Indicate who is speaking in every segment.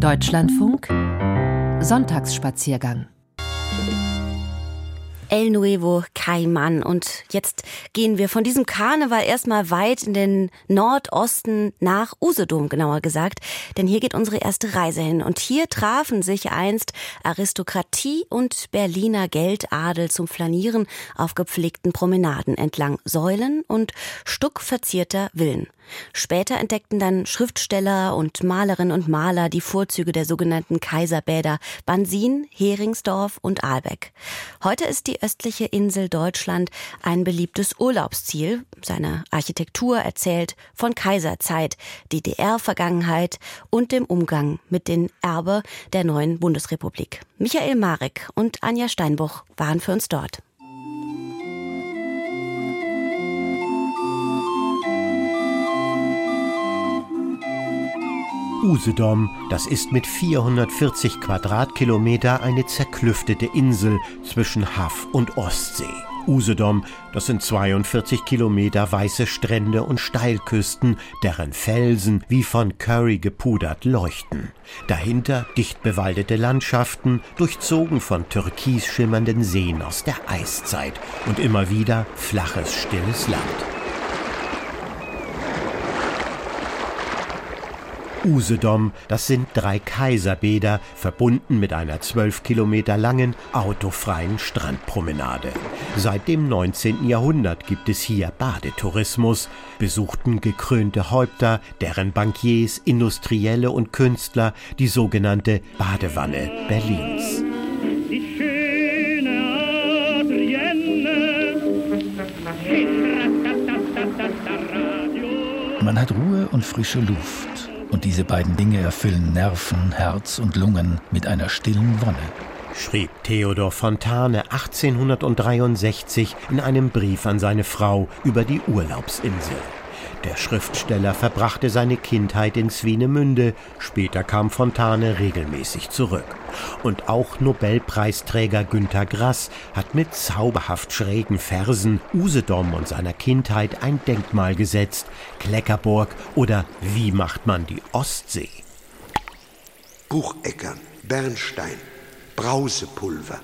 Speaker 1: Deutschlandfunk Sonntagsspaziergang
Speaker 2: El Nuevo Caiman. Und jetzt gehen wir von diesem Karneval erstmal weit in den Nordosten nach Usedom, genauer gesagt. Denn hier geht unsere erste Reise hin. Und hier trafen sich einst Aristokratie und Berliner Geldadel zum Flanieren auf gepflegten Promenaden entlang Säulen und stuckverzierter Villen. Später entdeckten dann Schriftsteller und Malerinnen und Maler die Vorzüge der sogenannten Kaiserbäder Bansin, Heringsdorf und Aalbeck. Heute ist die östliche Insel Deutschland ein beliebtes Urlaubsziel. Seine Architektur erzählt von Kaiserzeit, DDR-Vergangenheit und dem Umgang mit den Erbe der neuen Bundesrepublik. Michael Marek und Anja Steinbuch waren für uns dort.
Speaker 3: Usedom, das ist mit 440 Quadratkilometer eine zerklüftete Insel zwischen Haff und Ostsee. Usedom, das sind 42 Kilometer weiße Strände und Steilküsten, deren Felsen wie von Curry gepudert leuchten. Dahinter dicht bewaldete Landschaften, durchzogen von türkis schimmernden Seen aus der Eiszeit und immer wieder flaches, stilles Land. Usedom, das sind drei Kaiserbäder, verbunden mit einer zwölf Kilometer langen, autofreien Strandpromenade. Seit dem 19. Jahrhundert gibt es hier Badetourismus, besuchten gekrönte Häupter, deren Bankiers, Industrielle und Künstler die sogenannte Badewanne Berlins. Die schöne Adrienne.
Speaker 4: Man hat Ruhe und frische Luft. Und diese beiden Dinge erfüllen Nerven, Herz und Lungen mit einer stillen Wonne.
Speaker 3: Schrieb Theodor Fontane 1863 in einem Brief an seine Frau über die Urlaubsinsel. Der Schriftsteller verbrachte seine Kindheit in Swinemünde, später kam Fontane regelmäßig zurück. Und auch Nobelpreisträger Günter Grass hat mit zauberhaft schrägen Versen Usedom und seiner Kindheit ein Denkmal gesetzt, Kleckerburg oder Wie macht man die Ostsee?
Speaker 5: Bucheckern, Bernstein, Brausepulver,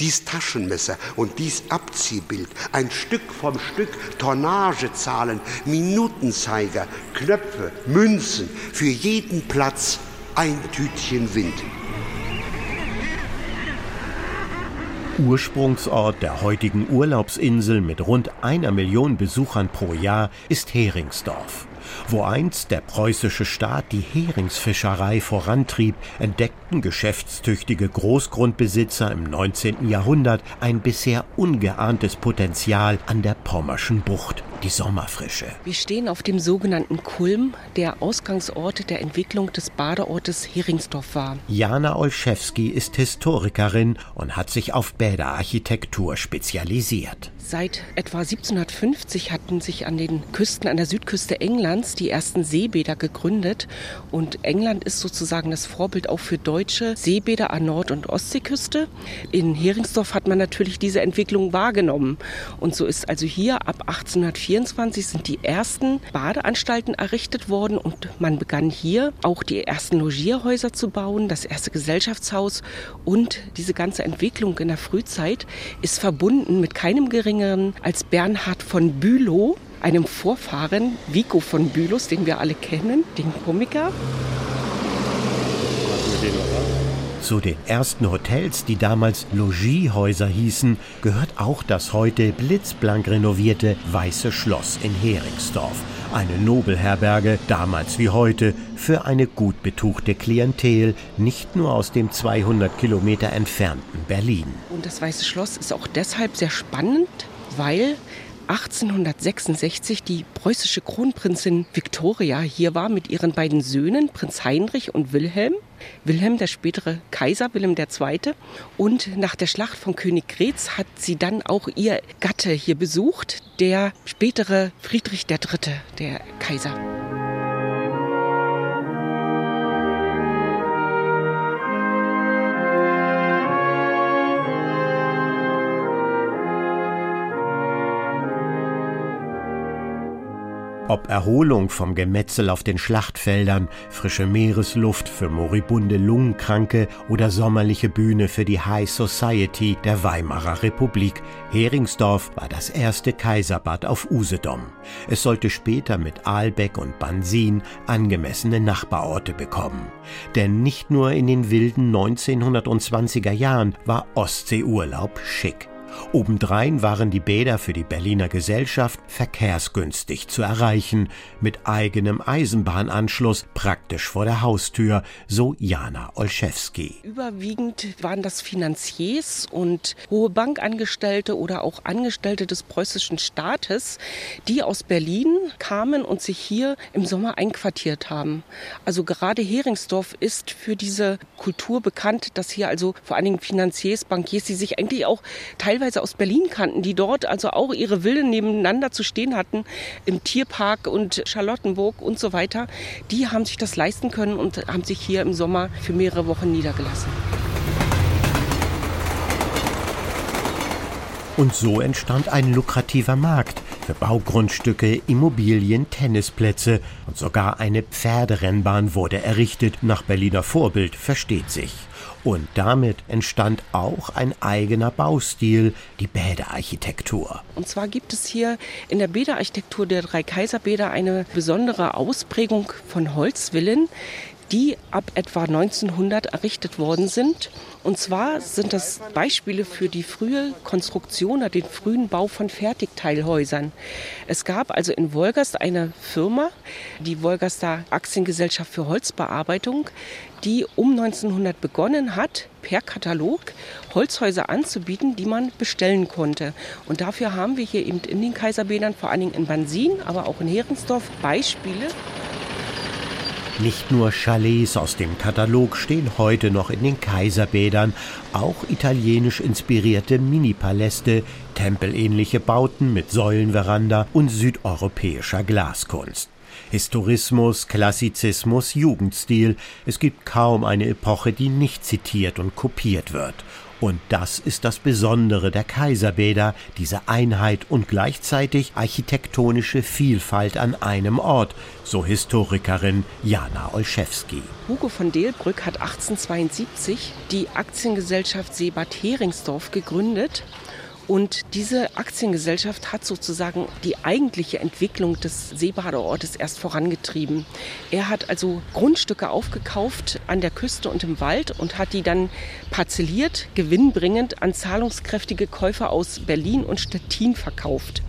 Speaker 5: dies Taschenmesser und dies Abziehbild, ein Stück vom Stück Tonnagezahlen, Minutenzeiger, Knöpfe, Münzen, für jeden Platz ein Tütchen Wind.
Speaker 3: Ursprungsort der heutigen Urlaubsinsel mit rund einer Million Besuchern pro Jahr ist Heringsdorf. Wo einst der preußische Staat die Heringsfischerei vorantrieb, entdeckten geschäftstüchtige Großgrundbesitzer im 19. Jahrhundert ein bisher ungeahntes Potenzial an der Pommerschen Bucht die Sommerfrische.
Speaker 6: Wir stehen auf dem sogenannten Kulm, der Ausgangsort der Entwicklung des Badeortes Heringsdorf war.
Speaker 3: Jana Olszewski ist Historikerin und hat sich auf Bäderarchitektur spezialisiert.
Speaker 6: Seit etwa 1750 hatten sich an den Küsten, an der Südküste Englands, die ersten Seebäder gegründet. Und England ist sozusagen das Vorbild auch für deutsche Seebäder an Nord- und Ostseeküste. In Heringsdorf hat man natürlich diese Entwicklung wahrgenommen. Und so ist also hier ab 1824 sind die ersten Badeanstalten errichtet worden und man begann hier auch die ersten Logierhäuser zu bauen, das erste Gesellschaftshaus und diese ganze Entwicklung in der Frühzeit ist verbunden mit keinem geringeren als Bernhard von Bülow, einem Vorfahren Vico von Bülows, den wir alle kennen, den Komiker.
Speaker 3: Zu den ersten Hotels, die damals Logiehäuser hießen, gehört auch das heute blitzblank renovierte Weiße Schloss in Heringsdorf. Eine Nobelherberge, damals wie heute, für eine gut betuchte Klientel, nicht nur aus dem 200 Kilometer entfernten Berlin.
Speaker 6: Und das Weiße Schloss ist auch deshalb sehr spannend, weil 1866 die preußische Kronprinzin Viktoria hier war mit ihren beiden Söhnen, Prinz Heinrich und Wilhelm. Wilhelm, der spätere Kaiser, Wilhelm II. Und nach der Schlacht von Königgrätz hat sie dann auch ihr Gatte hier besucht, der spätere Friedrich III., der Kaiser.
Speaker 3: Ob Erholung vom Gemetzel auf den Schlachtfeldern, frische Meeresluft für moribunde Lungenkranke oder sommerliche Bühne für die High Society der Weimarer Republik, Heringsdorf war das erste Kaiserbad auf Usedom. Es sollte später mit Aalbeck und Bansin angemessene Nachbarorte bekommen. Denn nicht nur in den wilden 1920er Jahren war Ostseeurlaub schick. Obendrein waren die Bäder für die Berliner Gesellschaft verkehrsgünstig zu erreichen, mit eigenem Eisenbahnanschluss praktisch vor der Haustür, so Jana Olszewski.
Speaker 6: Überwiegend waren das Finanziers und hohe Bankangestellte oder auch Angestellte des preußischen Staates, die aus Berlin kamen und sich hier im Sommer einquartiert haben. Also gerade Heringsdorf ist für diese Kultur bekannt, dass hier also vor allen Dingen Finanziers, Bankiers, die sich eigentlich auch teilweise teilweise aus Berlin kannten, die dort also auch ihre Villen nebeneinander zu stehen hatten, im Tierpark und Charlottenburg und so weiter, die haben sich das leisten können und haben sich hier im Sommer für mehrere Wochen niedergelassen.
Speaker 3: Und so entstand ein lukrativer Markt für Baugrundstücke, Immobilien, Tennisplätze und sogar eine Pferderennbahn wurde errichtet, nach Berliner Vorbild, versteht sich. Und damit entstand auch ein eigener Baustil, die Bäderarchitektur.
Speaker 6: Und zwar gibt es hier in der Bäderarchitektur der drei Kaiserbäder eine besondere Ausprägung von Holzvillen, die ab etwa 1900 errichtet worden sind. Und zwar sind das Beispiele für die frühe Konstruktion oder den frühen Bau von Fertigteilhäusern. Es gab also in Wolgast eine Firma, die Wolgaster Aktiengesellschaft für Holzbearbeitung, die um 1900 begonnen hat, per Katalog Holzhäuser anzubieten, die man bestellen konnte. Und dafür haben wir hier eben in den Kaiserbädern, vor allen Dingen in Bansin, aber auch in Herensdorf, Beispiele.
Speaker 3: Nicht nur Chalets aus dem Katalog stehen heute noch in den Kaiserbädern, auch italienisch inspirierte Mini-Paläste, tempelähnliche Bauten mit Säulenveranda und südeuropäischer Glaskunst. Historismus, Klassizismus, Jugendstil, es gibt kaum eine Epoche, die nicht zitiert und kopiert wird. Und das ist das Besondere der Kaiserbäder, diese Einheit und gleichzeitig architektonische Vielfalt an einem Ort, so Historikerin Jana Olszewski.
Speaker 6: Hugo von Delbrück hat 1872 die Aktiengesellschaft Seebad Heringsdorf gegründet und diese Aktiengesellschaft hat sozusagen die eigentliche Entwicklung des Seebadeortes erst vorangetrieben. Er hat also Grundstücke aufgekauft an der Küste und im Wald und hat die dann parzelliert, gewinnbringend an zahlungskräftige Käufer aus Berlin und Stettin verkauft.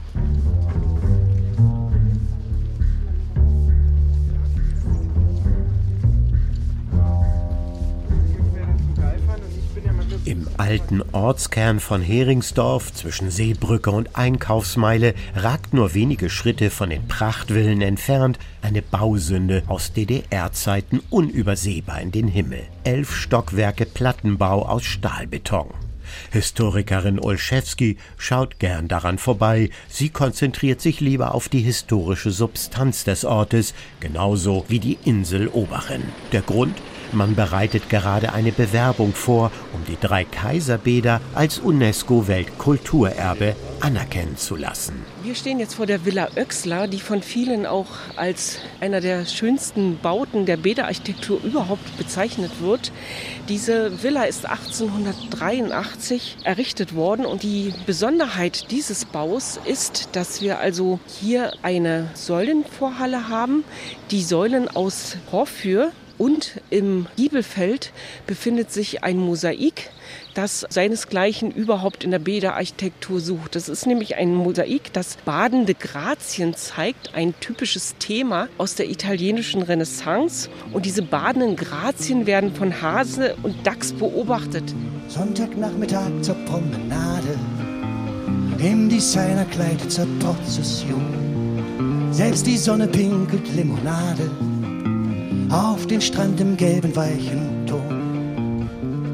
Speaker 3: Im alten Ortskern von Heringsdorf zwischen Seebrücke und Einkaufsmeile ragt nur wenige Schritte von den Prachtvillen entfernt eine Bausünde aus DDR-Zeiten unübersehbar in den Himmel. Elf Stockwerke Plattenbau aus Stahlbeton. Historikerin Olszewski schaut gern daran vorbei. Sie konzentriert sich lieber auf die historische Substanz des Ortes, genauso wie die Insel Oberrinn. Der Grund? Man bereitet gerade eine Bewerbung vor, um die drei Kaiserbäder als UNESCO-Weltkulturerbe anerkennen zu lassen.
Speaker 6: Wir stehen jetzt vor der Villa Oechsler, die von vielen auch als einer der schönsten Bauten der Bäderarchitektur überhaupt bezeichnet wird. Diese Villa ist 1883 errichtet worden und die Besonderheit dieses Baus ist, dass wir also hier eine Säulenvorhalle haben. Die Säulen aus Porphyr und im Giebelfeld befindet sich ein Mosaik, das seinesgleichen überhaupt in der Bäderarchitektur sucht. Das ist nämlich ein Mosaik, das badende Grazien zeigt, ein typisches Thema aus der italienischen Renaissance. Und diese badenden Grazien werden von Hase und Dachs beobachtet.
Speaker 1: Sonntagnachmittag zur Promenade, im Designerkleid zur Prozession. Selbst die Sonne pinkelt Limonade auf den Strand im gelben weichen Ton.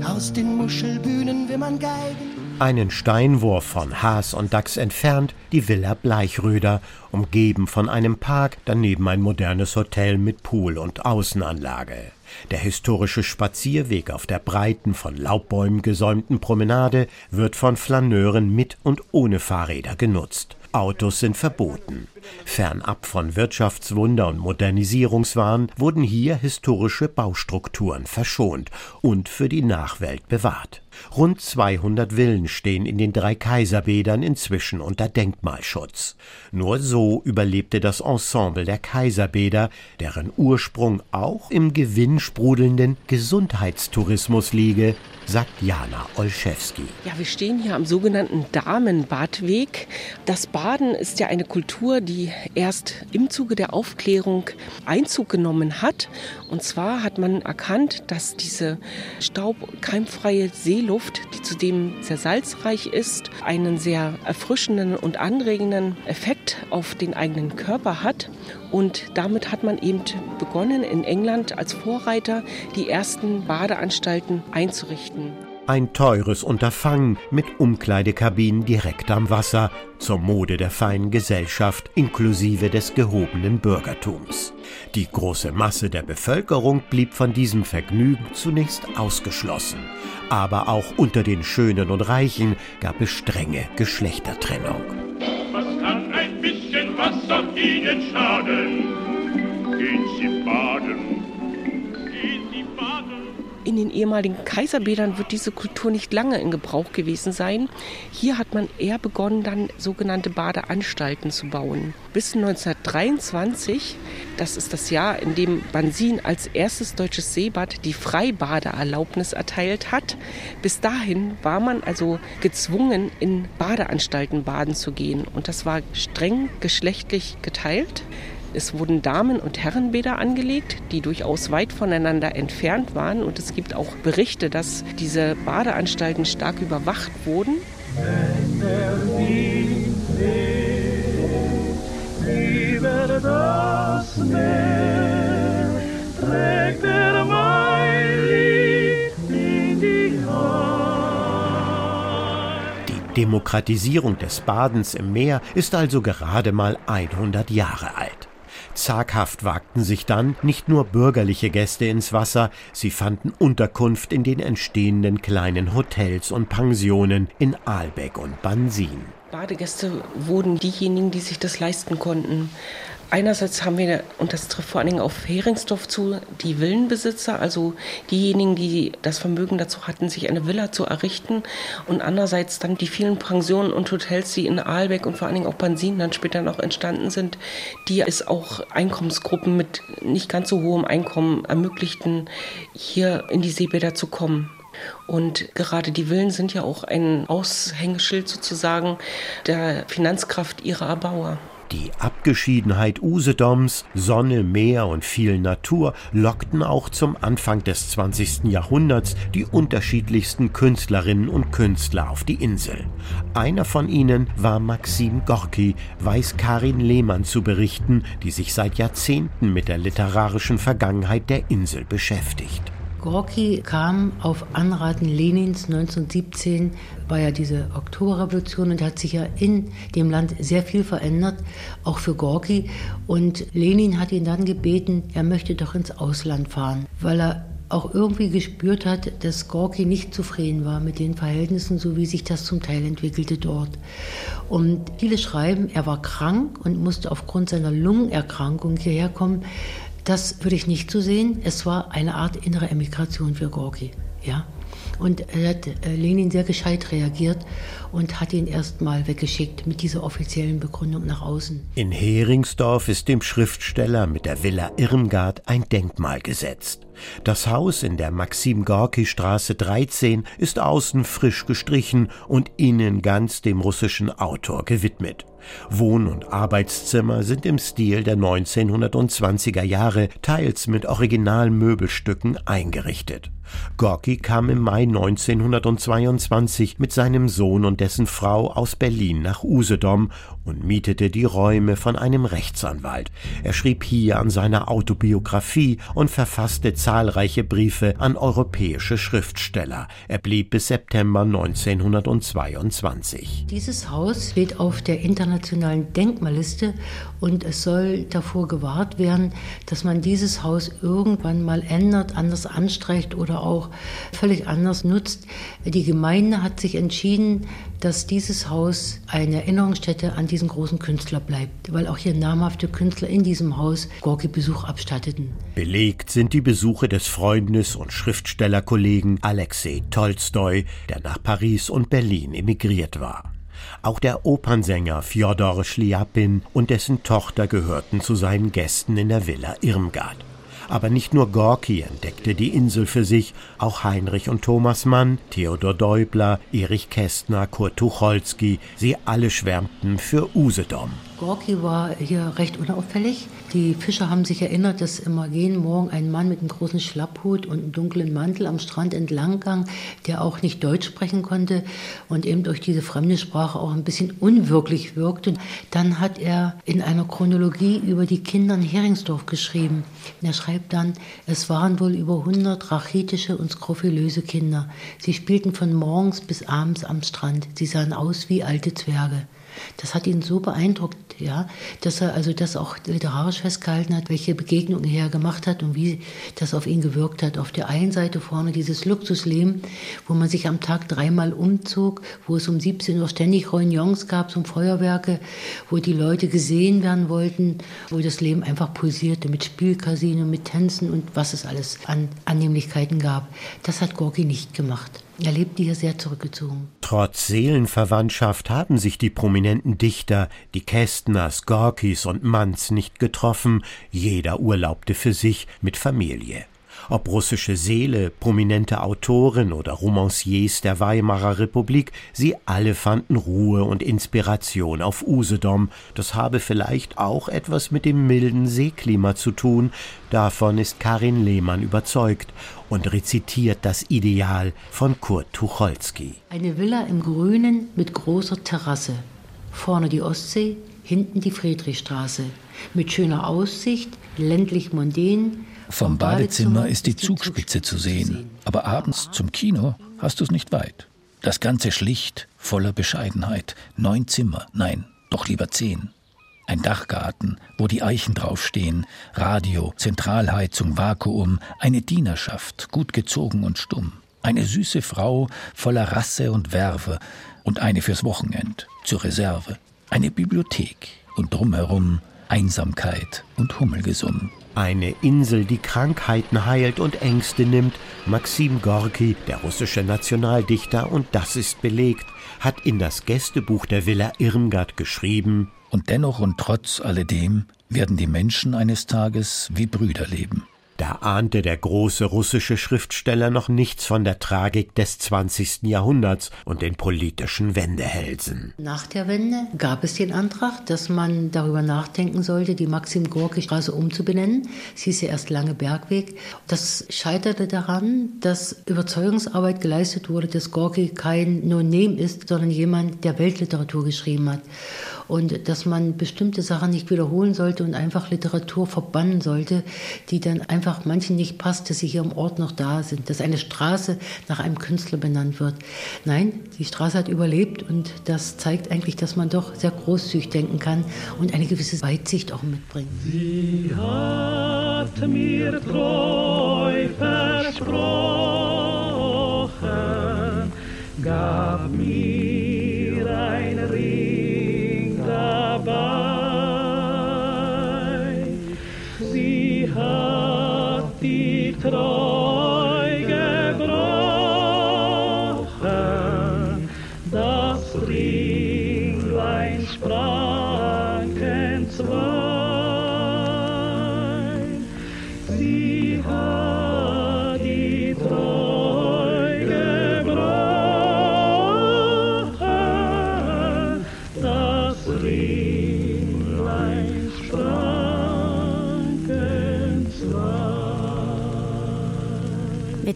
Speaker 1: Aus den Muschelbühnen man geigen.
Speaker 3: Einen Steinwurf von Haas und Dachs entfernt die Villa Bleichröder, umgeben von einem Park, daneben ein modernes Hotel mit Pool und Außenanlage. Der historische Spazierweg auf der breiten, von Laubbäumen gesäumten Promenade wird von Flaneuren mit und ohne Fahrräder genutzt. Autos sind verboten. Fernab von Wirtschaftswunder und Modernisierungswahn wurden hier historische Baustrukturen verschont und für die Nachwelt bewahrt. Rund 200 Villen stehen in den drei Kaiserbädern inzwischen unter Denkmalschutz. Nur so überlebte das Ensemble der Kaiserbäder, deren Ursprung auch im gewinnsprudelnden Gesundheitstourismus liege, sagt Jana Olszewski.
Speaker 6: Ja, wir stehen hier am sogenannten Damenbadweg. Das Baden ist ja eine Kultur, die erst im Zuge der Aufklärung Einzug genommen hat. Und zwar hat man erkannt, dass diese staubkeimfreie Seeluft, die zudem sehr salzreich ist, einen sehr erfrischenden und anregenden Effekt auf den eigenen Körper hat. Und damit hat man eben begonnen, in England als Vorreiter die ersten Badeanstalten einzurichten.
Speaker 3: Ein teures Unterfangen mit Umkleidekabinen direkt am Wasser, zur Mode der feinen Gesellschaft inklusive des gehobenen Bürgertums. Die große Masse der Bevölkerung blieb von diesem Vergnügen zunächst ausgeschlossen. Aber auch unter den Schönen und Reichen gab es strenge Geschlechtertrennung.
Speaker 7: Was kann ein bisschen Wasser Ihnen schaden? Gehen Sie baden.
Speaker 6: In den ehemaligen Kaiserbädern wird diese Kultur nicht lange in Gebrauch gewesen sein. Hier hat man eher begonnen, dann sogenannte Badeanstalten zu bauen. Bis 1923, das ist das Jahr, in dem Bansin als erstes deutsches Seebad die Freibadeerlaubnis erteilt hat. Bis dahin war man also gezwungen, in Badeanstalten baden zu gehen. Und das war streng geschlechtlich geteilt. Es wurden Damen- und Herrenbäder angelegt, die durchaus weit voneinander entfernt waren. Und es gibt auch Berichte, dass diese Badeanstalten stark überwacht wurden.
Speaker 7: Die
Speaker 3: Demokratisierung des Badens im Meer ist also gerade mal 100 Jahre alt. Zaghaft wagten sich dann nicht nur bürgerliche Gäste ins Wasser, sie fanden Unterkunft in den entstehenden kleinen Hotels und Pensionen in Aalbeck und Bansin.
Speaker 6: Badegäste wurden diejenigen, die sich das leisten konnten. Einerseits haben wir, und das trifft vor allen Dingen auf Heringsdorf zu, die Villenbesitzer, also diejenigen, die das Vermögen dazu hatten, sich eine Villa zu errichten. Und andererseits dann die vielen Pensionen und Hotels, die in Aalbeck und vor allen Dingen auch Bansin dann später noch entstanden sind, die es auch Einkommensgruppen mit nicht ganz so hohem Einkommen ermöglichten, hier in die Seebäder zu kommen. Und gerade die Villen sind ja auch ein Aushängeschild sozusagen der Finanzkraft ihrer Erbauer.
Speaker 3: Die Abgeschiedenheit Usedoms, Sonne, Meer und viel Natur lockten auch zum Anfang des 20. Jahrhunderts die unterschiedlichsten Künstlerinnen und Künstler auf die Insel. Einer von ihnen war Maxim Gorki, weiß Karin Lehmann zu berichten, die sich seit Jahrzehnten mit der literarischen Vergangenheit der Insel beschäftigt.
Speaker 8: Gorki kam auf Anraten Lenins 1917, war ja diese Oktoberrevolution und hat sich ja in dem Land sehr viel verändert, auch für Gorki. Und Lenin hat ihn dann gebeten, er möchte doch ins Ausland fahren, weil er auch irgendwie gespürt hat, dass Gorki nicht zufrieden war mit den Verhältnissen, so wie sich das zum Teil entwickelte dort. Und viele schreiben, er war krank und musste aufgrund seiner Lungenerkrankung hierher kommen. Das würde ich nicht so sehen. Es war eine Art innere Emigration für Gorki. Ja? Und er hat äh, Lenin sehr gescheit reagiert und hat ihn erstmal weggeschickt mit dieser offiziellen Begründung nach außen.
Speaker 3: In Heringsdorf ist dem Schriftsteller mit der Villa Irmgard ein Denkmal gesetzt. Das Haus in der Maxim-Gorki-Straße 13 ist außen frisch gestrichen und innen ganz dem russischen Autor gewidmet. Wohn- und Arbeitszimmer sind im Stil der 1920er Jahre, teils mit Originalmöbelstücken eingerichtet. Gorki kam im Mai 1922 mit seinem Sohn und dessen Frau aus Berlin nach Usedom und mietete die Räume von einem Rechtsanwalt. Er schrieb hier an seiner Autobiografie und verfasste zahlreiche Briefe an europäische Schriftsteller. Er blieb bis September 1922.
Speaker 8: Dieses Haus steht auf der internationalen Denkmalliste und es soll davor gewahrt werden, dass man dieses Haus irgendwann mal ändert, anders anstreicht oder auch völlig anders nutzt. Die Gemeinde hat sich entschieden, dass dieses Haus eine Erinnerungsstätte an diesen großen Künstler bleibt, weil auch hier namhafte Künstler in diesem Haus Gorki Besuch abstatteten.
Speaker 3: Belegt sind die Besuche des Freundes und Schriftstellerkollegen Alexei Tolstoi, der nach Paris und Berlin emigriert war. Auch der Opernsänger Fjodor Schliapin und dessen Tochter gehörten zu seinen Gästen in der Villa Irmgard. Aber nicht nur Gorki entdeckte die Insel für sich, auch Heinrich und Thomas Mann, Theodor Deubler, Erich Kästner, Kurt Tucholsky, sie alle schwärmten für Usedom.
Speaker 8: Gorki war hier recht unauffällig. Die Fischer haben sich erinnert, dass immer jeden Morgen ein Mann mit einem großen Schlapphut und einem dunklen Mantel am Strand entlang ging, der auch nicht Deutsch sprechen konnte und eben durch diese fremde Sprache auch ein bisschen unwirklich wirkte. Dann hat er in einer Chronologie über die Kinder in Heringsdorf geschrieben. Und er schreibt dann, es waren wohl über 100 rachitische und skrofulöse Kinder. Sie spielten von morgens bis abends am Strand. Sie sahen aus wie alte Zwerge. Das hat ihn so beeindruckt, ja, dass er also das auch literarisch festgehalten hat, welche Begegnungen er gemacht hat und wie das auf ihn gewirkt hat. Auf der einen Seite vorne dieses Luxusleben, wo man sich am Tag dreimal umzog, wo es um 17 Uhr ständig Reunions gab, um Feuerwerke, wo die Leute gesehen werden wollten, wo das Leben einfach pulsierte mit Spielcasino, mit Tänzen und was es alles an Annehmlichkeiten gab. Das hat Gorki nicht gemacht. Er lebte hier sehr zurückgezogen.
Speaker 3: Trotz Seelenverwandtschaft haben sich die prominenten Dichter, die Kästners, Gorkis und Manns nicht getroffen, jeder urlaubte für sich mit Familie. Ob russische Seele, prominente Autoren oder Romanciers der Weimarer Republik, sie alle fanden Ruhe und Inspiration auf Usedom. Das habe vielleicht auch etwas mit dem milden Seeklima zu tun. Davon ist Karin Lehmann überzeugt und rezitiert das Ideal von Kurt Tucholsky.
Speaker 8: Eine Villa im Grünen mit großer Terrasse. Vorne die Ostsee, hinten die Friedrichstraße. Mit schöner Aussicht, ländlich mondän,
Speaker 4: vom Badezimmer ist die Zugspitze zu sehen, aber abends zum Kino hast du es nicht weit. Das Ganze schlicht, voller Bescheidenheit. Neun Zimmer, nein, doch lieber zehn. Ein Dachgarten, wo die Eichen draufstehen, Radio, Zentralheizung, Vakuum, eine Dienerschaft, gut gezogen und stumm. Eine süße Frau voller Rasse und Werve und eine fürs Wochenend, zur Reserve. Eine Bibliothek und drumherum Einsamkeit und Hummelgesumm.
Speaker 3: Eine Insel, die Krankheiten heilt und Ängste nimmt. Maxim Gorki, der russische Nationaldichter, und das ist belegt, hat in das Gästebuch der Villa Irmgard geschrieben.
Speaker 4: Und dennoch und trotz alledem werden die Menschen eines Tages wie Brüder leben.
Speaker 3: Da ahnte der große russische Schriftsteller noch nichts von der Tragik des 20. Jahrhunderts und den politischen Wendehälsen.
Speaker 8: Nach der Wende gab es den Antrag, dass man darüber nachdenken sollte, die Maxim-Gorki-Straße umzubenennen. Sie ist ja erst lange Bergweg. Das scheiterte daran, dass Überzeugungsarbeit geleistet wurde, dass Gorki kein No-Name ist, sondern jemand, der Weltliteratur geschrieben hat und dass man bestimmte Sachen nicht wiederholen sollte und einfach Literatur verbannen sollte, die dann einfach manchen nicht passt, dass sie hier im Ort noch da sind, dass eine Straße nach einem Künstler benannt wird. Nein, die Straße hat überlebt und das zeigt eigentlich, dass man doch sehr großzügig denken kann und eine gewisse Weitsicht auch mitbringt.
Speaker 7: Sie hat mir treu versprochen,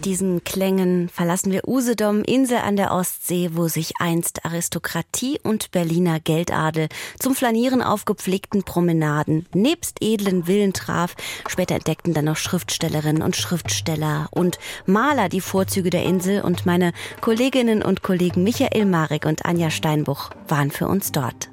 Speaker 2: diesen Klängen verlassen wir Usedom, Insel an der Ostsee, wo sich einst Aristokratie und Berliner Geldadel zum Flanieren auf gepflegten Promenaden nebst edlen Villen traf. Später entdeckten dann noch Schriftstellerinnen und Schriftsteller und Maler die Vorzüge der Insel und meine Kolleginnen und Kollegen Michael Marek und Anja Steinbuch waren für uns dort.